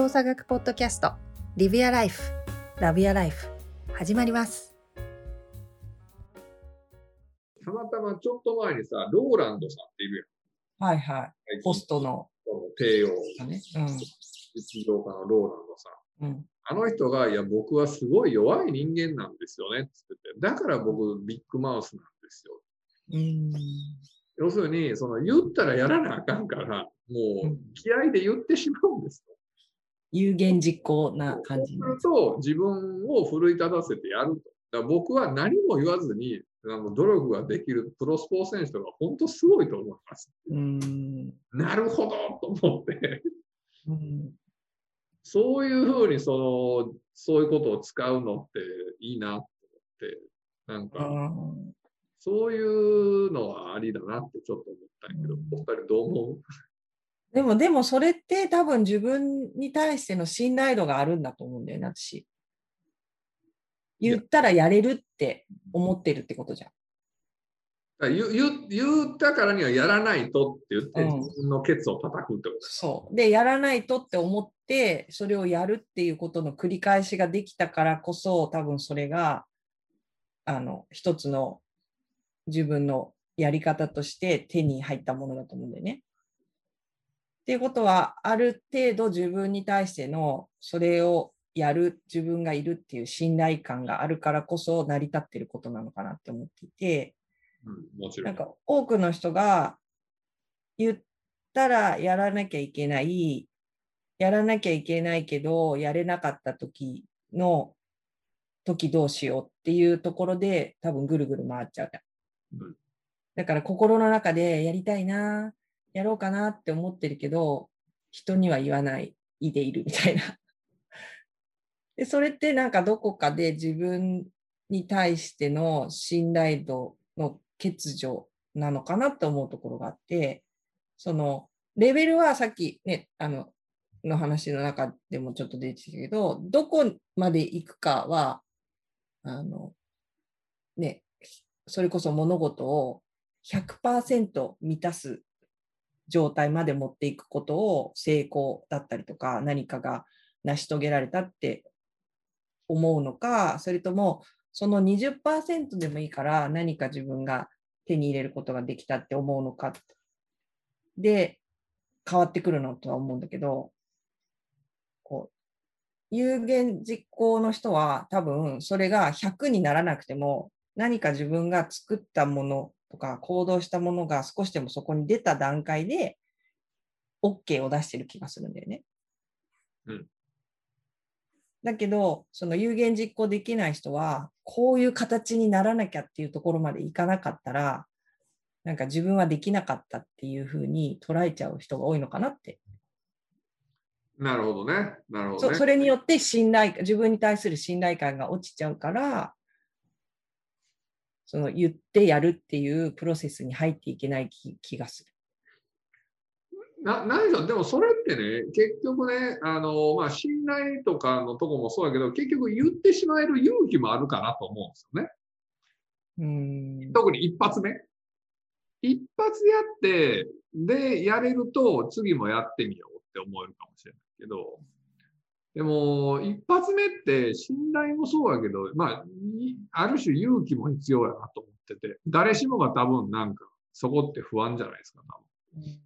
動作学ポッドキャストリビアライフラビアライフ始まりますたまたまちょっと前にさ、ローランドさんっているはいはい。やん。ポストの。その帝王、ね。実業家のローランドさん。うん。うん。あの人が、いや、僕はすごい弱い人間なんですよねって言ってて、だから僕、ビッグマウスなんですよ。うん。要するに、その言ったらやらなあかんから、もううん気合で言ってしまうんですよ。有言実行な感じそう自分を奮い立たせてやると。だ僕は何も言わずに、あの努力ができるプロスポーツ選手とか、本当すごいと思います。うん。なるほどと思って。うん。そういうふうにその、そういうことを使うのっていいなと思って、なんか、うんそういうのはありだなってちょっと思ったけど、お二人どう思う？でも、でもそれって多分自分に対しての信頼度があるんだと思うんだよね、私。言ったらやれるって思ってるってことじゃん。言言言ったからにはやらないとって言って、うん自分のケツを叩くってこと。そう。で、やらないとって思って、それをやるっていうことの繰り返しができたからこそ、多分それが、あの、一つの自分のやり方として手に入ったものだと思うんだよね。っていうことは、ある程度自分に対しての、それをやる自分がいるっていう信頼感があるからこそ成り立ってることなのかなって思っていて、うん、もちろん。なんか多くの人が言ったらやらなきゃいけない、やらなきゃいけないけど、やれなかった時の時どうしようっていうところで多分ぐるぐる回っちゃう。うんだから心の中でやりたいな、やろうかなって思ってるけど、人には言わないいでいるみたいな。で、それってなんかどこかで自分に対しての信頼度の欠如なのかなって思うところがあって、そのレベルはさっきね、あの、の話の中でもちょっと出てきたけど、どこまで行くかは、あの、ね、それこそ物事を100%満たす状態まで持っていくことを成功だったりとか、何かが成し遂げられたって思うのか、それともその20%でもいいから何か自分が手に入れることができたって思うのかで変わってくるのとは思うんだけど、こう有言実行の人は多分それが100にならなくても何か自分が作ったものとか行動したものが少しでもそこに出た段階で OK を出してる気がするんだよね。うんだけど、その有言実行できない人は、こういう形にならなきゃっていうところまでいかなかったら、なんか自分はできなかったっていうふうに捉えちゃう人が多いのかなって。なるほどね。なるほどね。そそれによって信頼、自分に対する信頼感が落ちちゃうから、その言ってやるっていうプロセスに入っていけない気気がする。な何でしょう、でもそれってね、結局ね、あのまあ、信頼とかのとこもそうだけど、結局言ってしまえる勇気もあるかなと思うんですよね。うーん。特に一発目。一発やって、で、やれると、次もやってみようって思えるかもしれないけど、でも、一発目って信頼もそうだけど、まあ、いある種勇気も必要やなと思ってて、誰しもが多分なんか、そこって不安じゃないですか、多分。うん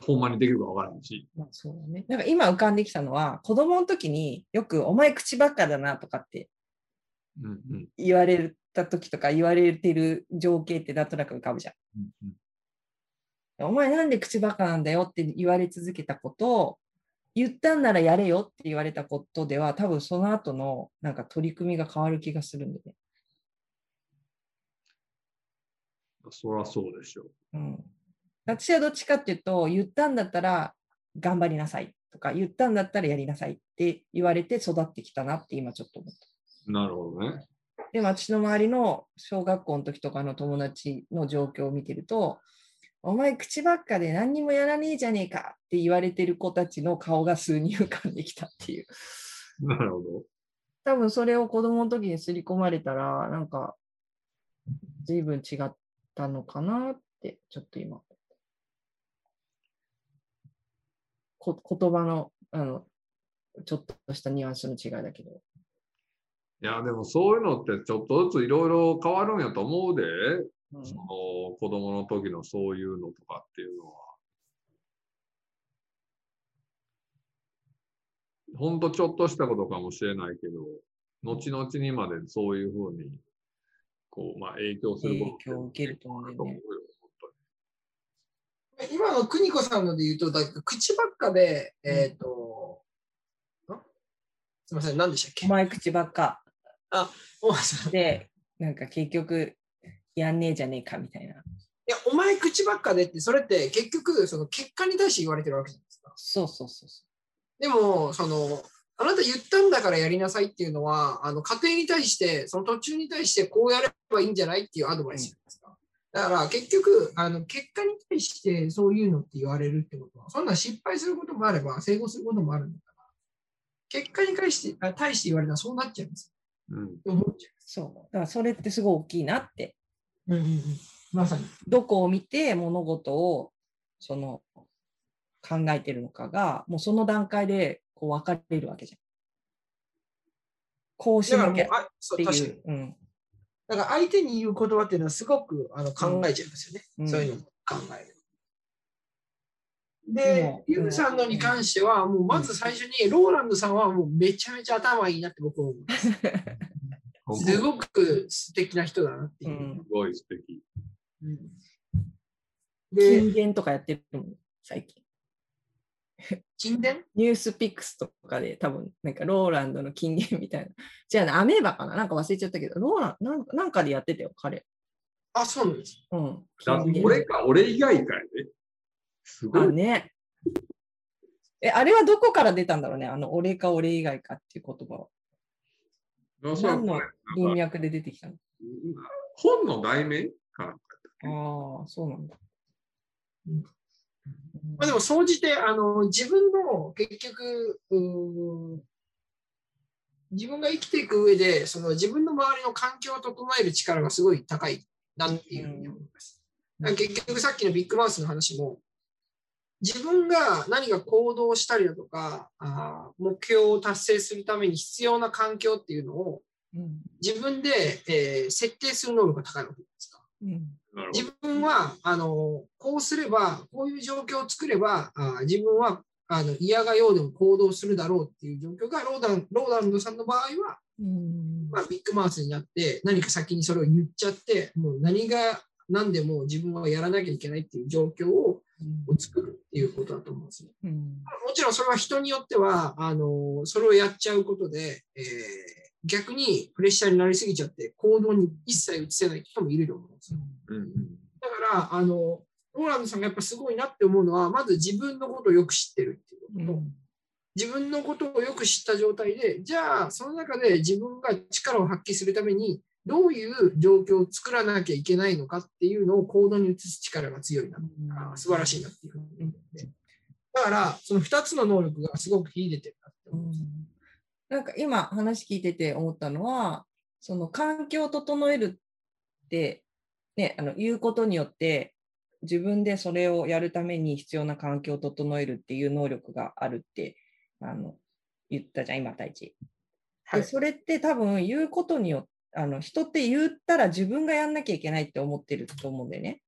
ほんまにできるかわからんし。まあ、そうだね。なんか今浮かんできたのは、子供の時によくお前口ばっかだなとかって言われた時とか言われてる情景ってなんとなく浮かぶじゃん。うんうんお前なんで口ばっかなんだよって言われ続けたことを、言ったんならやれよって言われたことでは、多分その後のなんか取り組みが変わる気がするんでね。そりゃそうでしょう。うん、私はどっちかっていうと、言ったんだったら頑張りなさいとか、言ったんだったらやりなさいって言われて育ってきたなって今ちょっと思った。なるほどね。でも私の周りの小学校の時とかの友達の状況を見てると、お前口ばっかで何にもやらねえじゃねえかって言われてる子たちの顔が数人浮かんできたっていう。なるほど。多分それを子供の時に刷り込まれたら、なんか随分違ったのかなって、ちょっと今。こ言葉のあのちょっとしたニュアンスの違いだけど。いや、でもそういうのってちょっとずついろいろ変わるんやと思うで、うん。その子供の時のそういうのとかっていうのは。ほんとちょっとしたことかもしれないけど、後々にまでそういうふうに、こう、まあ影響すること影響を受けると思うよね今の邦子さんので言うと、だ口ばっかで、えっ、と、ん？すみません、何でしたっけ？お前口ばっか。お前さん。いで、なんか結局、やんねえじゃねえかみたいな。や、お前口ばっかでって、それって結局、その結果に対して言われてるわけじゃないですか。そうそうそうそでも、その、あなた言ったんだからやりなさいっていうのは、あの家庭に対して、その途中に対してこうやればいいんじゃないっていうアドバイスじゃないですか。だから結局、あの結果に対してそういうのって言われるってことは、そんな失敗することもあれば、成功することもあるんだから、結果に対してあ対して言われたらそうなっちゃうんです。うん。よ。って思っちゃう。そう。だからそれってすごい大きいなって。う。うんうんうん。まさに。どこを見て物事をその考えてるのかが、もうその段階でこう分かれるわけじゃん。こうしなきゃっていう。うん。だから相手に言う言葉っていうのはすごくあの考えちゃいますよね。うんそういうのも考える。でユウさんのに関しては、もうまず最初に、ローランドさんはもうめちゃめちゃ頭いいなって僕は思います。すごく素敵な人だなっていうう。んすごい素敵。うんで、金言とかやってるもん、最近。金伝ニュースピックスとかで多分、なんかローランドの金言みたいな。じゃあね、アメーバかな？なんか忘れちゃったけど、ローランなんかなんかでやってたよ、彼。あ、そうなんです。うん。俺か、俺以外かやで。すごあ、い。ね。え、あれはどこから出たんだろうねあの、俺か俺以外かっていう言葉は。何の文脈で出てきたの？本の題名かな。ああ、そうなんだ。うんまあでも、総じて、あの、自分の結局、自分が生きていく上で、その自分の周りの環境を整える力がすごい高いなっていうふうに思います。結局さっきのビッグマウスの話も、自分が何か行動したりだとか、あー目標を達成するために必要な環境っていうのをうん。自分で、えー設定する能力が高いわけですか。うん。自分はあのこうすれば、こういう状況を作れば、あ自分はあの嫌がようでも行動するだろうっていう状況がローダンローランドさんの場合は、うんまあ、ビッグマウスになって、何か先にそれを言っちゃって、もう何が何でも自分はやらなきゃいけないっていう状況を作るっていうことだと思うんですよ。うん。もちろんそれは人によっては、あのそれをやっちゃうことで、えー逆にプレッシャーになりすぎちゃって、行動に一切移せない人もいると思うんですよ。ど。うんうんだから、あの、ローランドさんがやっぱすごいなって思うのは、まず自分のことをよく知ってるっていうことと、自分のことをよく知った状態で、じゃあ、その中で自分が力を発揮するために、どういう状況を作らなきゃいけないのかっていうのを行動に移す力が強いな、あ素晴らしいなっていうふうに思って。だから、その2つの能力がすごく秀でてるなって思う。なんか今話聞いてて思ったのは、その環境を整えるって、ね、あの言うことによって、自分でそれをやるために必要な環境を整えるっていう能力があるってあの言ったじゃん、今、太一。はいでそれって多分言うことによって、あの人って言ったら自分がやんなきゃいけないって思ってると思うんだよね。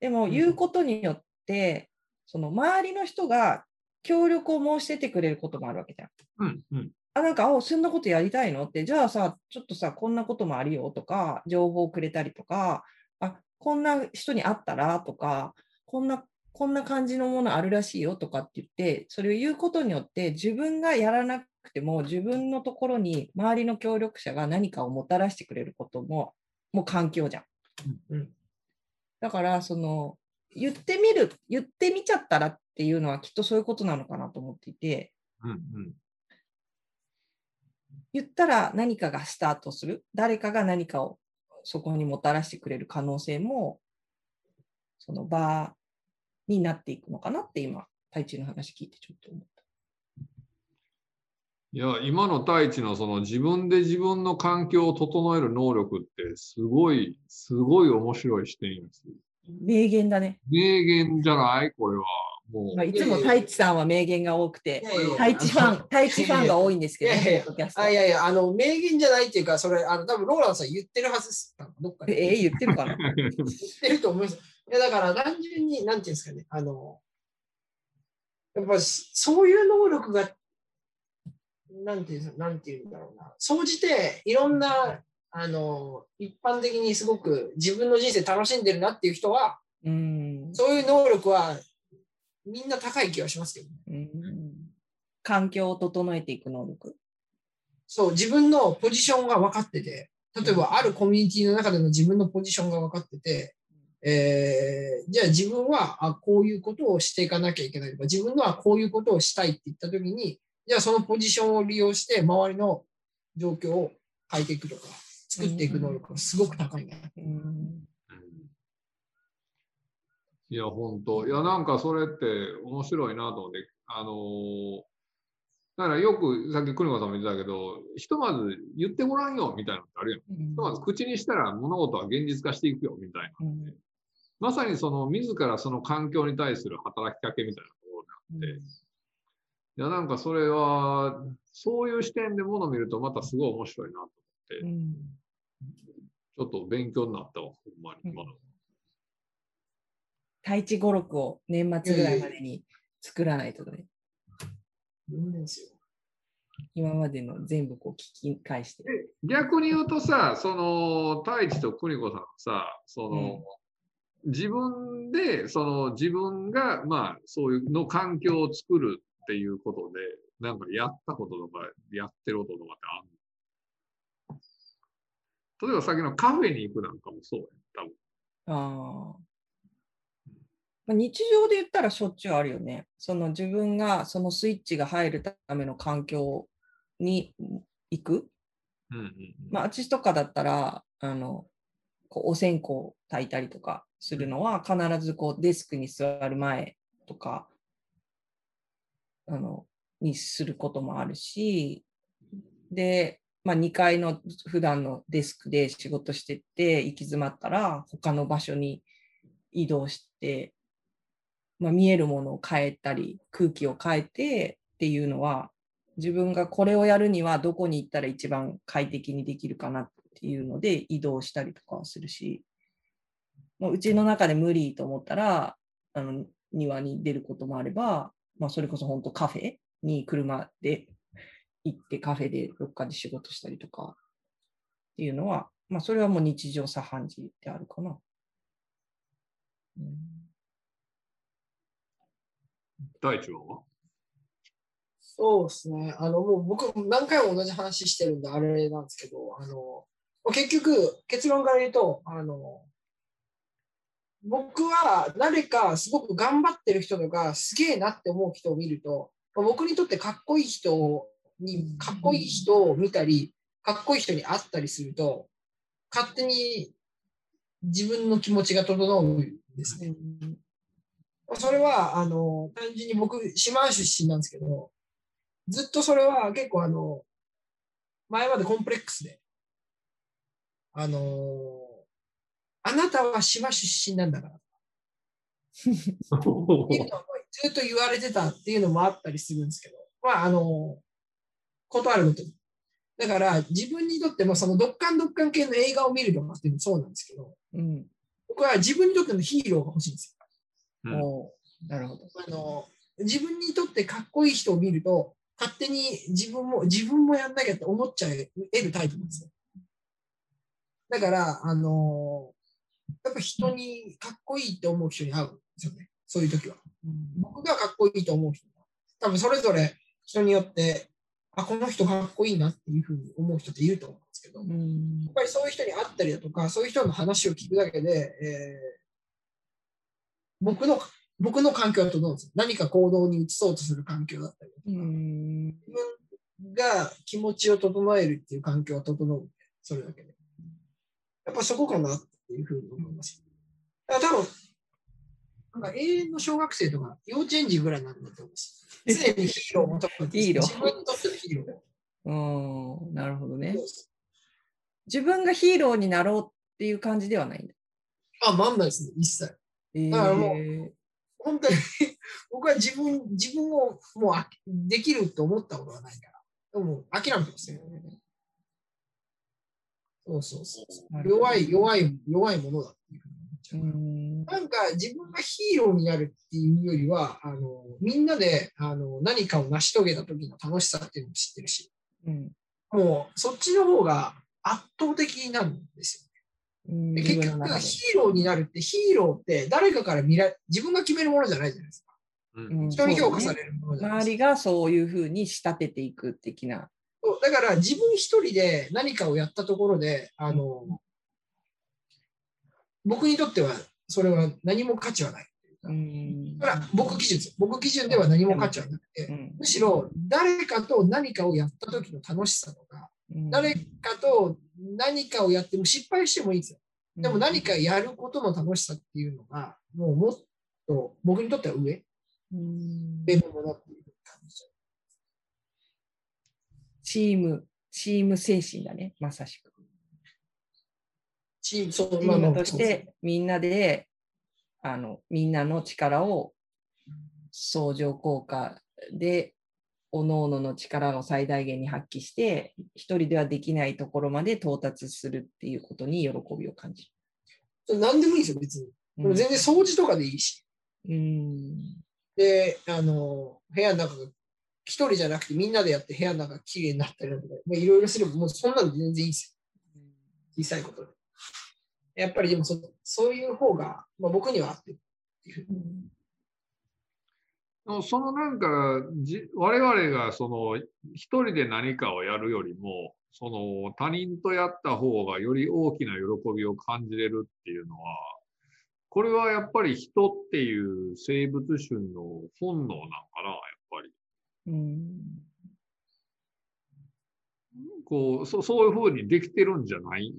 でもうん言うことによって、その周りの人が協力を申し出てくれることもあるわけじゃん。うんうんあ、なんか、あ、そんなことやりたいの？って、じゃあさ、ちょっとさ、こんなこともあるよとか、情報をくれたりとか、あ、こんな人に会ったら？とか、こんな、こんな感じのものあるらしいよとかって言って、それを言うことによって、自分がやらなくても、自分のところに周りの協力者が何かをもたらしてくれることも、もう環境じゃん。うんだから、その、言ってみる、言ってみちゃったらっていうのはきっとそういうことなのかなと思っていて、うんうん言ったら何かがスタートする。誰かが何かをそこにもたらしてくれる可能性も、その場になっていくのかなって今、太一の話聞いてちょっと思った。いや、今の太一のその自分で自分の環境を整える能力ってすごい、すごい面白い視点です。名言だね。名言じゃない？これは。もうまあ、いつも太一さんは名言が多くて太一ファン、太一ファンが多いんですけど、いやいやいやいやいや、あの、名言じゃないっていうか、それ、あの、多分ローランさん言ってるはずです。どっかで。えー、言ってるかな？言ってると思います。いや、だから単純に、なんていうんですかね、あの、やっぱそういう能力が、なんていうんなんていうんだろうな、総じていろんな、あの、一般的にすごく自分の人生楽しんでるなっていう人は、うん。そういう能力はみんな高い気がしますけどね。うん環境を整えていく能力。そう、自分のポジションが分かってて、例えばあるコミュニティの中での自分のポジションが分かってて、えーじゃあ自分はあこういうことをしていかなきゃいけないとか、自分のはこういうことをしたいって言ったときに、じゃあそのポジションを利用して周りの状況を変えていくとか、作っていく能力がすごく高いな。うん。いや、本当。いや、なんかそれって面白いなと思って、あのーだからよくさっき邦子さんも言ってたけど、ひとまず言ってごらんよみたいなのってあるやん。ひとまず口にしたら物事は現実化していくよみたいな。うん。まさにその自らその環境に対する働きかけみたいなところであって、いや、なんかそれは、そういう視点で物を見るとまたすごい面白いなと思って、うんちょっと勉強になったわ、ほんまに。うん今の太一語録を年末ぐらいまでに作らないとね。今までの全部こう聞き返して。逆に言うとさ、その、太一と邦子さんはさ、その、自分で、その自分が、まあ、そういうの環境を作るっていうことで、なんかやったこととか、やってることとかってあんの？例えばさっきのカフェに行くなんかもそうやん、多分。ああ日常で言ったらしょっちゅうあるよね。その自分がそのスイッチが入るための環境に行く。うんうんうん。まあ、私とかだったら、あの、こうお線香を炊いたりとかするのは、必ずこうデスクに座る前とか、あの、にすることもあるし、で、まあ、2階の普段のデスクで仕事してて行き詰まったら、他の場所に移動して、まあ、見えるものを変えたり、空気を変えてっていうのは、自分がこれをやるにはどこに行ったら一番快適にできるかなっていうので移動したりとかするし、もううちの中で無理と思ったら、あの庭に出ることもあれば、まあ、それこそ本当カフェに車で行ってカフェでどっかで仕事したりとかっていうのは、まあ、それはもう日常茶飯事であるかな。うん大地は？そうですね。あの、もう僕何回も同じ話してるんであれなんですけど、あの、結局結論から言うと、あの、僕は誰かすごく頑張ってる人とかすげえなって思う人を見ると、僕にとってかっこいい人に、かっこいい人を見たり、かっこいい人に会ったりすると、勝手に自分の気持ちが整うんですね。それは、あの、単純に僕、島出身なんですけど、ずっとそれは結構あの、前までコンプレックスで、あのあなたは島出身なんだから。っていうのをずっと言われてたっていうのもあったりするんですけど、まあ、あの、断るごとに。だから、自分にとっても、その、ドッカンドッカン系の映画を見るとかっていうのもそうなんですけど、うん僕は自分にとってのヒーローが欲しいんですよ。うんなるほど。あの、自分にとってかっこいい人を見ると、勝手に自分も、自分もやんなきゃって思っちゃえるタイプなんですよ。だから、あの、やっぱ人にかっこいいって思う人に会うんですよね。そういう時は。僕がかっこいいと思う人は多分それぞれ人によって、あ、この人かっこいいなっていうふうに思う人っていると思うんですけど、やうんっぱりそういう人に会ったりだとか、そういう人の話を聞くだけで、えー僕の、僕の環境だとどうですよ。何か行動に移そうとする環境だったりだとか、うん自分が気持ちを整えるっていう環境は整うそれだけで。やっぱそこかなっていうふうに思います。だから多分、なんか永遠の小学生とか幼稚園児ぐらいなんだと思います。常にヒーローを求めてヒーロー自分にとってのヒーロー。うんなるほどね自分がヒーローになろうっていう感じではないんだ。あ、なんないですね、一切。えだからもうー本当に 僕は自分自分をもうあできると思ったことがないから、もう諦めてますよ。そうそうそう。弱い、弱い、弱いものだっていうふうに思っちうゃう。んなんか自分がヒーローになるっていうよりは、あのみんなであの何かを成し遂げた時の楽しさっていうのを知ってるし、うんもうそっちの方が圧倒的なんですよ。うんで結局ヒーローになるって、ヒーローって誰かから見ら自分が決めるものじゃないじゃないですか。うんうん人に評価されるものじゃないですか。周りがそういうふうに仕立てていく的な。そうだから自分一人で何かをやったところで、あの、僕にとってはそれは何も価値はない。うんだから僕基準。僕基準では何も価値はなくて、うんむしろ誰かと何かをやった時の楽しさとか、うん誰かと何かをやっても失敗してもいいんですよ。でも何かやることの楽しさっていうのが、もうもっと僕にとっては上、うん上のものっていう感じ。チーム、チーム精神だね、まさしく。チーム、としてみんなで、あの、みんなの力を相乗効果で、各々の力を最大限に発揮して、一人ではできないところまで到達するっていうことに喜びを感じそう何でもいいですよ、別に。全然掃除とかでいいし。うん。で、あの、部屋の中が一人じゃなくてみんなでやって部屋の中が綺麗になったりとか、いろいろすれば、もうそんなの全然いいですよ。小さいことで。やっぱりでもそそういう方が、まあ、僕には合ってるっていう。そのなんかじ我々がその一人で何かをやるよりもその他人とやった方がより大きな喜びを感じれるっていうのはこれはやっぱり人っていう生物種の本能なんかなうん。こうそそういうふうにできてるんじゃない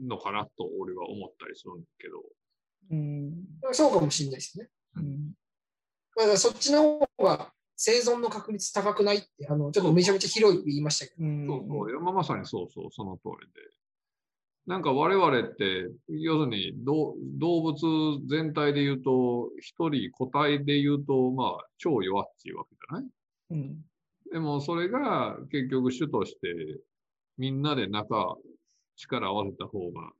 のかなと俺は思ったりするんだけどうん。そうかもしれないですね。うん。まあだからそっちの方が生存の確率高くないって、あのちょっとめちゃめちゃ広い言いましたけど、うん。そうそう、まさにそうそう、その通りで。なんか我々って、要するに動動物全体で言うと、一人個体で言うと、まあ、超弱っちいわけじゃない？うん。でもそれが結局主として、みんなで中、力合わせた方が、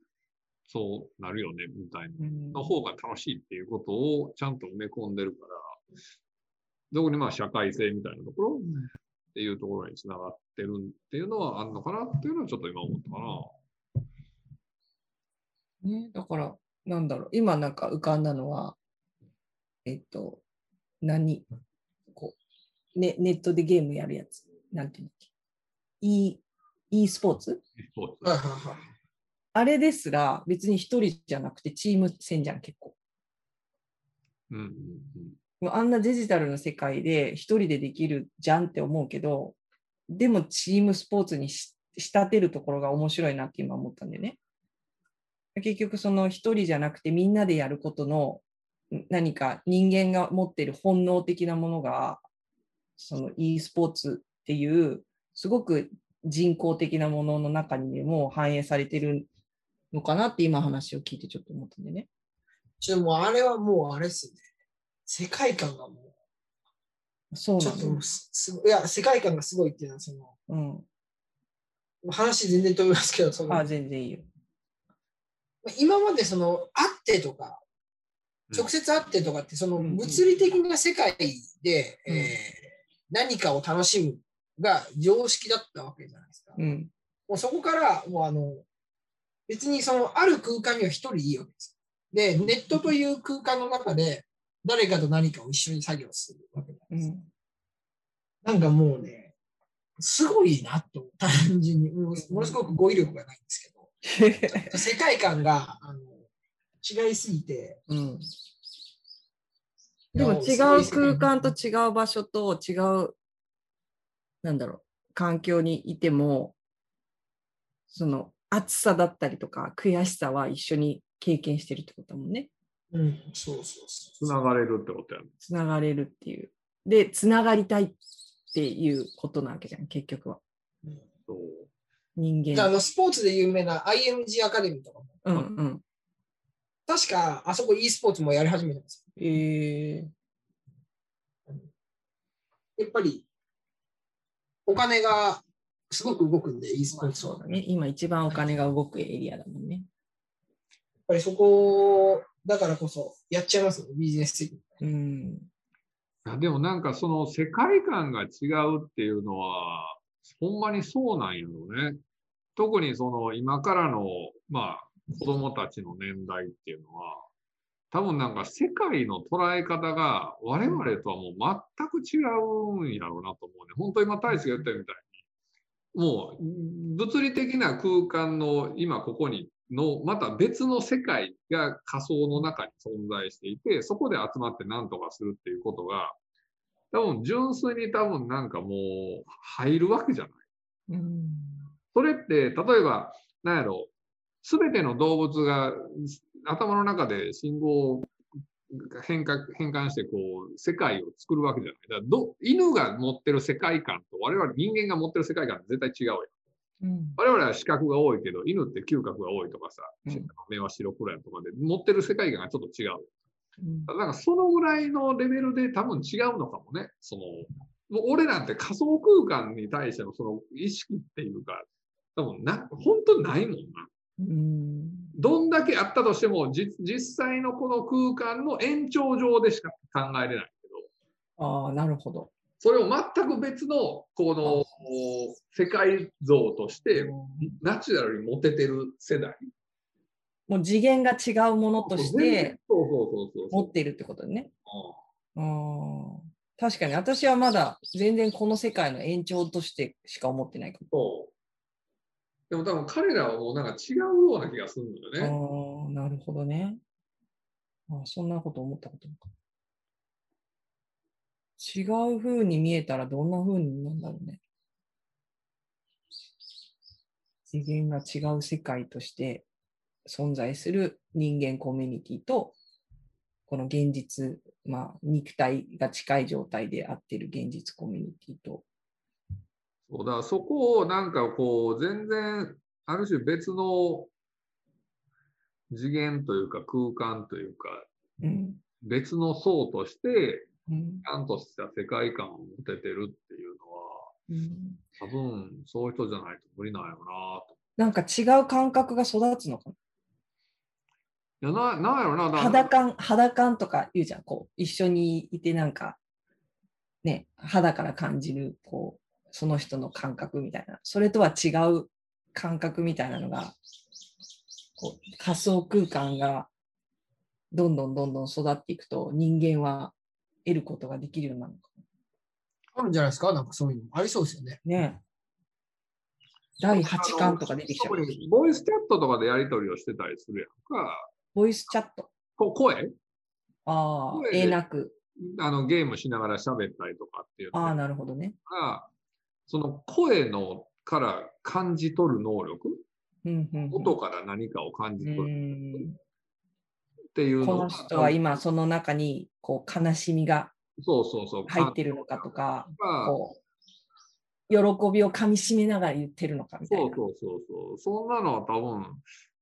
そうなるよね、みたいな。うんの方が楽しいっていうことをちゃんと埋め込んでるから、特にまあ社会性みたいなところっていうところにつながってるっていうのはあるのかなっていうのはちょっと今思ったかな。ね、だから、なんだろう、今なんか浮かんだのは、えっと、何、ね、ネットでゲームやるやつ、なんていうんだっけ、e, e スポーツ。あれですら別に一人じゃなくてチーム戦じゃん、結構。うんうんもうあんなデジタルの世界で一人でできるじゃんって思うけど、でもチームスポーツにし仕立てるところが面白いなって今思ったんだよね。結局その一人じゃなくてみんなでやることのん何か人間が持っている本能的なものがその e スポーツっていうすごく人工的なものの中にも反映されてるのかなって今話を聞いてちょっと思ったんでね。ちょっともうあれはもうあれですね。世界観がもう、ちょっともそうなんだようすすごい、いや、世界観がすごいっていうのは、その、うん。話全然飛びますけど、そのあ、全然いいよ。今までその、会ってとか、うん直接会ってとかって、そのうん物理的な世界で、うんえー何かを楽しむが常識だったわけじゃないですか。うん。もうそこから、もうあの、別にその、ある空間には一人いいわけです。で、ネットという空間の中で、誰かと何かを一緒に作業するわけなういですか。ん。なんかもうね、すごいなと、単純に、ものすごく語彙力がないんですけど、世界観があの違いすぎて、うん、でも違う空間と違う場所と違う、なんだろう、環境にいても、その暑さだったりとか悔しさは一緒に経験してるってことだもんね。うん、そうそうそう。つながれるってことやね。つながれるっていう。で、つながりたいっていうことなわけじゃん、結局は。うんそう人間。であのスポーツで有名な IMG アカデミーとかも、うんうん。確かあそこ e スポーツもやり始めてます。えやっぱりお金がすごく動くんで、e スポーツは。そうだね。今一番お金が動くエリアだもんね。やっぱりそこだからこそやっちゃいますよ、ビジネス的に。うん。でもなんかその世界観が違うっていうのは、ほんまにそうなんやろね。特にその今からの、まあ、子供たちの年代っていうのは、多分なんか世界の捉え方が我々とはもう全く違うんやろうなと思うね。本当今大使が言ったみたいに、もう物理的な空間の今ここにのまた別の世界が仮想の中に存在していて、そこで集まって何とかするっていうことが、多分純粋に多分なんかもう入るわけじゃない。うん。それって、例えば、なんやろ、すべての動物が頭の中で信号を変化変換してこう世界を作るわけじゃない。だど犬が持ってる世界観と我々人間が持ってる世界観絶対違うよ。うん。我々は視覚が多いけど、犬って嗅覚が多いとかさ、うん目は白黒やとかで、持ってる世界観がちょっと違う。うんなんかそのぐらいのレベルで多分違うのかもね。その、もう俺なんて仮想空間に対してのその意識っていうか、多分な、本当にないもんな。うん。どんだけあったとしても、じ実際のこの空間の延長上でしか考えれないけど、ああ、なるほど。それを全く別の、この世界像として、ナチュラルに持ててる世代。もう次元が違うものとして持っているってことね。うんああ。確かに私はまだ全然この世界の延長としてしか思ってないかそう。でも多分彼らはもうなんか違うような気がするんだよね。ああ、なるほどね。あそんなこと思ったことなか。違う風に見えたらどんな風になんだろうね。次元が違う世界として存在する人間コミュニティと、この現実、まあ、肉体が近い状態であってる現実コミュニティと。そうだからそこをなんかこう、全然、ある種別の次元というか空間というか、うん。別の層として、うんちゃんとした世界観を持ててるっていうのは、うん多分そういう人じゃないと無理なんやろなと。なんか違う感覚が育つのかいや、ななんやろな。肌感、肌感とか言うじゃん。こう、一緒にいてなんか、ね、肌から感じる、こう、その人の感覚みたいな。それとは違う感覚みたいなのが、こう、仮想空間がどんどんどんどん育っていくと、人間は得ることができるようになるのかあるんじゃないですか？なんかそういうの。ありそうですよね。な。ね第8巻とか出てきちゃうボイスチャットとかでやり取りをしてたりするやんか。ボイスチャット。こ声？ああ声、でえなく。あのゲームしながら喋ったりとかっていうのああ、なるほどね。が、その声のから感じ取る能力、うんうんうん音から何かを感じ取うるんっていうこの人は今その中にこう悲しみがそうそうそう。入ってるのかとか、かこう喜びをかみしめながら言ってるのかみたいな。そうそうそうそう。そんなのは多分、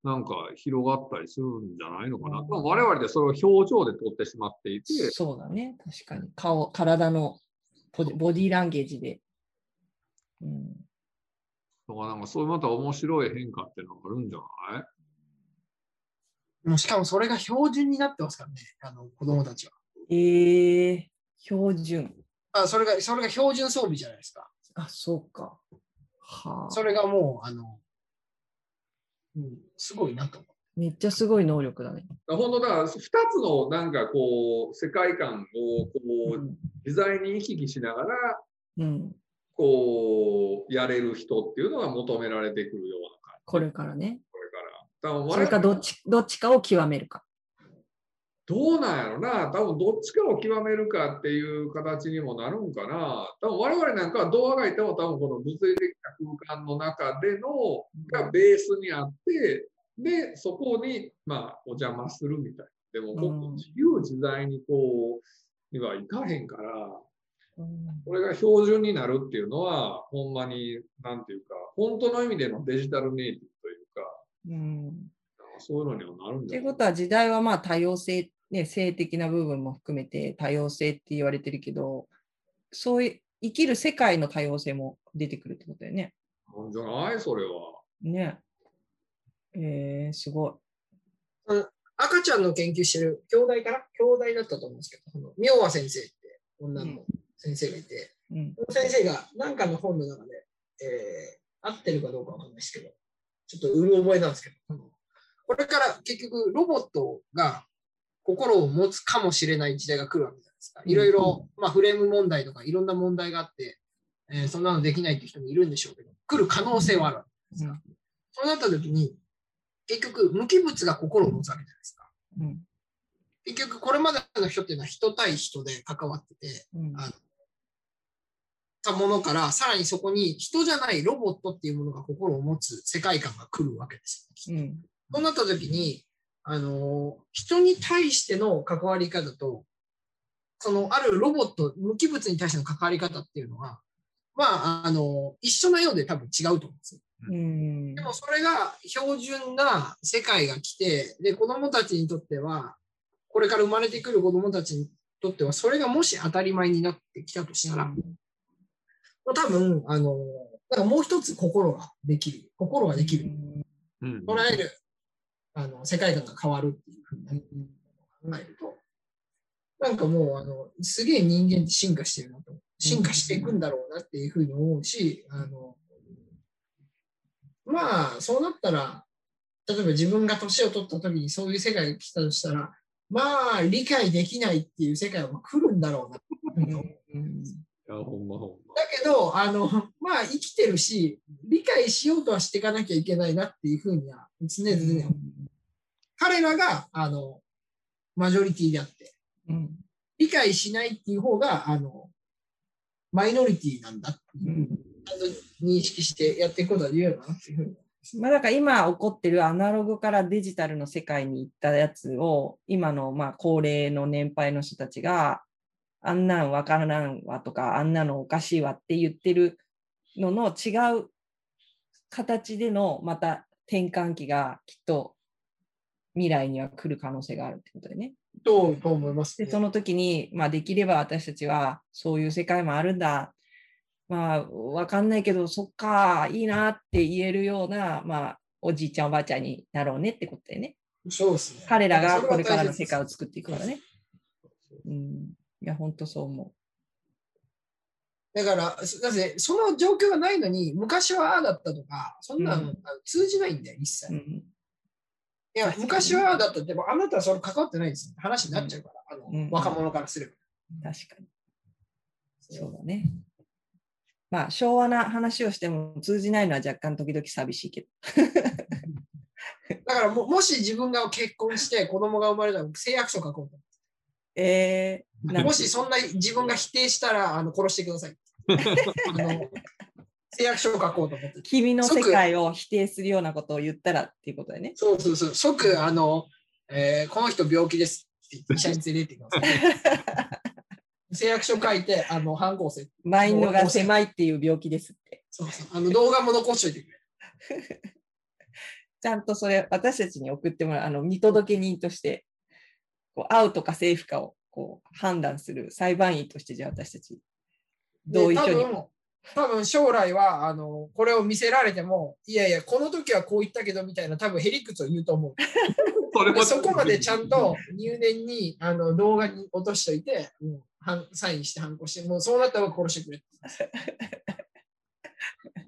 なんか広がったりするんじゃないのかな。うんまあ我々でそれを表情で撮ってしまっていて、そうだね、確かに。顔、体のボディボディーランゲージで。うん、とかなんかそういうまた面白い変化っていうのがあるんじゃない？もうしかもそれが標準になってますからね、あの子供たちは。えー、標準。あそれがそれが標準装備じゃないですか。あ、そうか。はあ。それがもう、あの、うん、すごいなと思う。めっちゃすごい能力だね。本当だから、2つのなんかこう、世界観をこう、うん自在に行き来しながら、うん、こう、やれる人っていうのが求められてくるような感じ。これからね。これから。多分それかどっちどっちかを極めるか。どうなんやろな、多分どっちかを極めるかっていう形にもなるんかな。多分我々なんかはどうあがいても多分この物理的な空間の中でのがベースにあって、で、そこにまあお邪魔するみたいな。でも、こうんう自由自在にこう、にはいかへんから、うんこれが標準になるっていうのは、ほんまに、なんていうか、本当の意味でのデジタルネイティブというか、うんそういうのにはなるんじゃない？ってことは時代はまあ多様性、ね、性的な部分も含めて多様性って言われてるけど、そういう生きる世界の多様性も出てくるってことだよね。なんじゃない？それは。ね。えー、すごい。赤ちゃんの研究してる兄弟かな兄弟だったと思うんですけど、あの妙和先生って女の先生がいて、うん。その先生が何かの本の中で、えー合ってるかどうかわかんないですけど、ちょっとうる覚えなんですけど、これから結局ロボットが心を持つかもしれない時代が来るわけじゃないですか。いろいろ、まあ、フレーム問題とかいろんな問題があって、えーそんなのできないっていう人もいるんでしょうけど、来る可能性はあるわけですか。そうなった時に、結局無機物が心を持つわけじゃないですか。うん。結局これまでの人っていうのは人対人で関わってて、うん。あたものから、さらにそこに人じゃないロボットっていうものが心を持つ世界観が来るわけですよ。うん。そうなった時に、あのー人に対しての関わり方と、そのあるロボット、無機物に対しての関わり方っていうのは、まあ、あの一緒なようで多分違うと思うんですよ。うんでもそれが標準な世界が来て、で、子供たちにとっては、これから生まれてくる子供たちにとっては、それがもし当たり前になってきたとしたら、まあ多分、あの、なんかもう一つ心ができる。心ができる。うん。捉える、あの、世界観が変わるっていうふうに考えると、なんかもう、あの、すげえ人間って進化してるなと。進化していくんだろうなっていうふうに思うし、あの、まあ、そうなったら、例えば自分が年を取った時にそういう世界が来たとしたら、まあ、理解できないっていう世界は来るんだろうなって思う。うんほんまほんま。だけど、あの、まあ、生きてるし、理解しようとはしていかなきゃいけないなっていうふうには常々思う彼らが、あの、マジョリティであって、うん。理解しないっていう方が、あの、マイノリティなんだ。っていううん認識してやっていくことは重要だなっていうふうに。まあ、だから今起こってるアナログからデジタルの世界に行ったやつを今のまあ高齢の年配の人たちがあんなんわからんわとかあんなのおかしいわって言ってるのの違う形でのまた転換期がきっと未来には来る可能性があるってことでね。とと思います、で、ね。その時に、まあ、できれば私たちは、そういう世界もあるんだ。まあ、わかんないけど、そっか、いいなって言えるような、まあ、おじいちゃん、おばあちゃんになろうねってことでね。そうですね。彼らがこれからの世界を作っていくからね。うん。いや、本当そう思だから、そだってその状況がないのに、昔はああだったとか、そんなの、うんあの通じないんだよ、一切。う。ういん。や、昔はああだったって、でもあなたはそれ関わってないですよ。話になっちゃうから、あのうん若者からすれば。確かに。そうだね。まあ、昭和な話をしても通じないのは若干時々寂しいけど。だからも、もし自分が結婚して子供が生まれたら誓約書書こうと。えー、もしそんな自分が否定したらあの殺してください。あの誓約書を書こうと思って。君の世界を否定するようなことを言ったらっていうことだよね。そうそうそう。即、あの、えーこの人病気ですって言って医者に連れて行ってください。誓約書書いて、あの、反抗せ。マインドが狭いっていう病気ですって。そうそう。あの、動画も残しといてくれ。ちゃんとそれ私たちに送ってもらう、あの見届け人として、こうアウトかセーフかをこう判断する裁判員として、じゃあ私たち、同意書に。で多分、多分将来は、あの、これを見せられても、いやいや、この時はこう言ったけどみたいな、多分ヘリクツを言うと思う。それもそこまでちゃんと入念にあの動画に落としといて、もうはんサインして反抗して、もうそうなったら殺してくれって。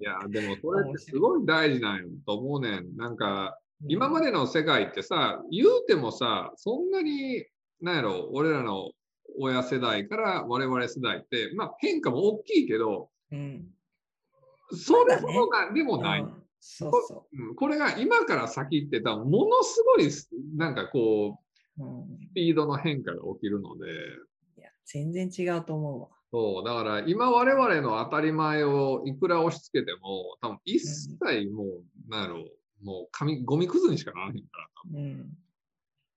いや、でもそれってすごい大事なんよと思うねん。なんか、今までの世界ってさ、言うてもさ、そんなに、なんやろ、俺らの親世代から我々世代って、まあ変化も大きいけど、うんそれほどなんでもない。うんそうそうんこれが今から先って多分ものすごいなんかこうう、うん。スピードの変化が起きるのでいや、全然違うと思うわ。そうだから今我々の当たり前をいくら押し付けても多分一切もう、なんやろもう紙ゴミくずにしかならへんからうん。だか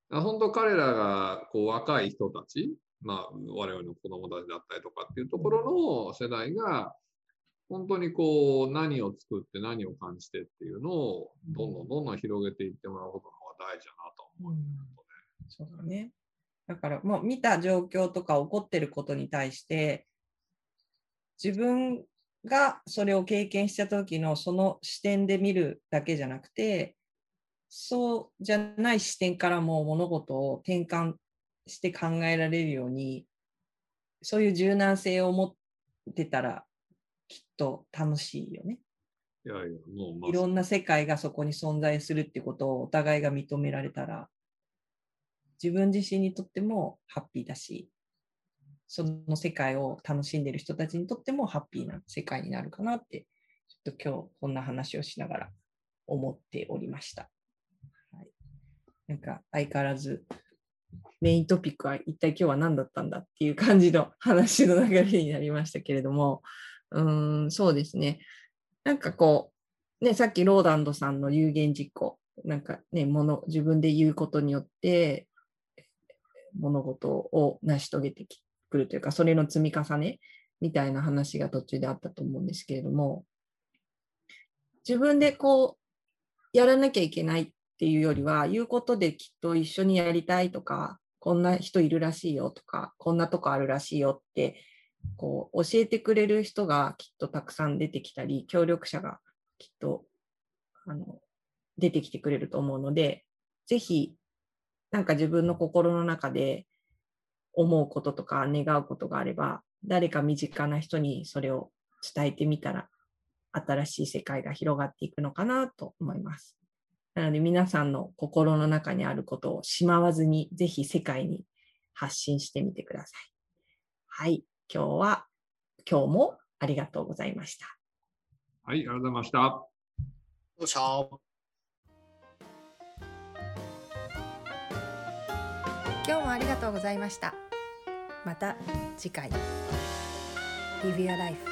ら本当彼らがこう若い人たち、まあ、我々の子供たちだったりとかっていうところの世代が、本当にこう何を作って何を感じてっていうのをどんどんどんどん広げていってもらうことの方が大事だなと思う。そうだね。だからもう見た状況とか起こってることに対して、自分がそれを経験した時のその視点で見るだけじゃなくて、そうじゃない視点からも物事を転換して考えられるように、そういう柔軟性を持ってたらきっと楽しいよね。いやいや、もうまいろんな世界がそこに存在するってことをお互いが認められたら、自分自身にとってもハッピーだし、その世界を楽しんでる人たちにとってもハッピーな世界になるかなって、ちょっと今日こんな話をしながら思っておりました。はい、なんか相変わらずメイントピックは一体今日は何だったんだっていう感じの話の流れになりましたけれども、うーん、そうですね。なんかこう、ね、さっきローランドさんの有言実行、なんかね、もの、自分で言うことによって、物事を成し遂げてくるというか、それの積み重ねみたいな話が途中であったと思うんですけれども、自分でこう、やらなきゃいけないっていうよりは、言うことできっと一緒にやりたいとか、こんな人いるらしいよとか、こんなとこあるらしいよってこう教えてくれる人がきっとたくさん出てきたり、協力者がきっとあの出てきてくれると思うので、ぜひなんか自分の心の中で思うこととか願うことがあれば、誰か身近な人にそれを伝えてみたら、新しい世界が広がっていくのかなと思います。なので皆さんの心の中にあることをしまわずに、ぜひ世界に発信してみてください。はい。今日は、今日もありがとうございました。はい、ありがとうございました。どうした？今日もありがとうございました。また次回「リビアライフ」。